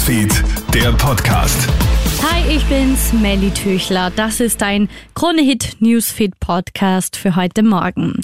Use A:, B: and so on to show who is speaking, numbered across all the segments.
A: Newsfeed, der Podcast.
B: Hi, ich bin's, Melly Tüchler. Das ist ein Kronehit Newsfeed Podcast für heute Morgen.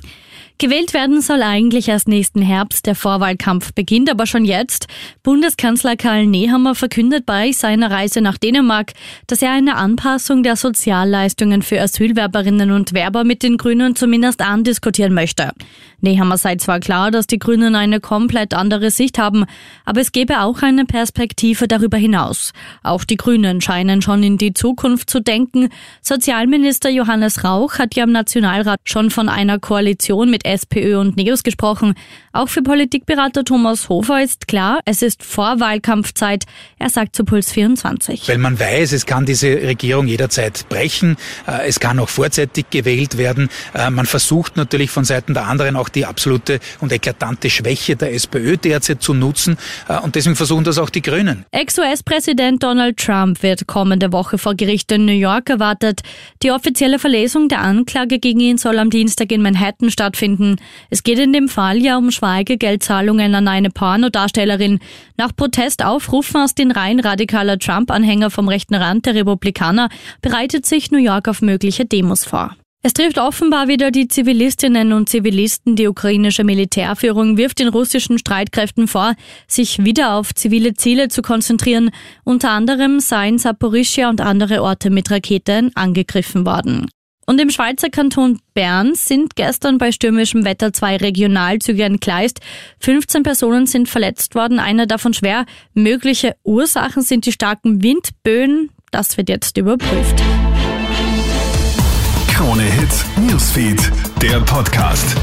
B: Gewählt werden soll eigentlich erst nächsten Herbst. Der Vorwahlkampf beginnt aber schon jetzt. Bundeskanzler Karl Nehammer verkündet bei seiner Reise nach Dänemark, dass er eine Anpassung der Sozialleistungen für Asylwerberinnen und Werber mit den Grünen zumindest andiskutieren möchte. Nehammer sei zwar klar, dass die Grünen eine komplett andere Sicht haben, aber es gebe auch eine Perspektive darüber hinaus. Auch die Grünen scheinen schon in die Zukunft zu denken. Sozialminister Johannes Rauch hat ja im Nationalrat schon von einer Koalition mit SPÖ und NEOS gesprochen. Auch für Politikberater Thomas Hofer ist klar, es ist Vorwahlkampfzeit. Er sagt zu Puls 24.
C: Weil man weiß, es kann diese Regierung jederzeit brechen. Äh, es kann auch vorzeitig gewählt werden. Äh, man versucht natürlich von Seiten der anderen auch die absolute und eklatante Schwäche der SPÖ derzeit zu nutzen. Äh, und deswegen versuchen das auch die Grünen.
B: Ex-US-Präsident Donald Trump wird kommende Woche vor Gericht in New York erwartet. Die offizielle Verlesung der Anklage gegen ihn soll am Dienstag in Manhattan stattfinden finden. Es geht in dem Fall ja um Schweigegeldzahlungen an eine Pornodarstellerin. Nach Protestaufrufen aus den Reihen radikaler Trump-Anhänger vom rechten Rand der Republikaner bereitet sich New York auf mögliche Demos vor. Es trifft offenbar wieder die Zivilistinnen und Zivilisten. Die ukrainische Militärführung wirft den russischen Streitkräften vor, sich wieder auf zivile Ziele zu konzentrieren. Unter anderem seien Saporischia und andere Orte mit Raketen angegriffen worden. Und im Schweizer Kanton Bern sind gestern bei stürmischem Wetter zwei Regionalzüge entgleist. 15 Personen sind verletzt worden, einer davon schwer. Mögliche Ursachen sind die starken Windböen. Das wird jetzt überprüft.
A: Krone Hits, Newsfeed, der Podcast.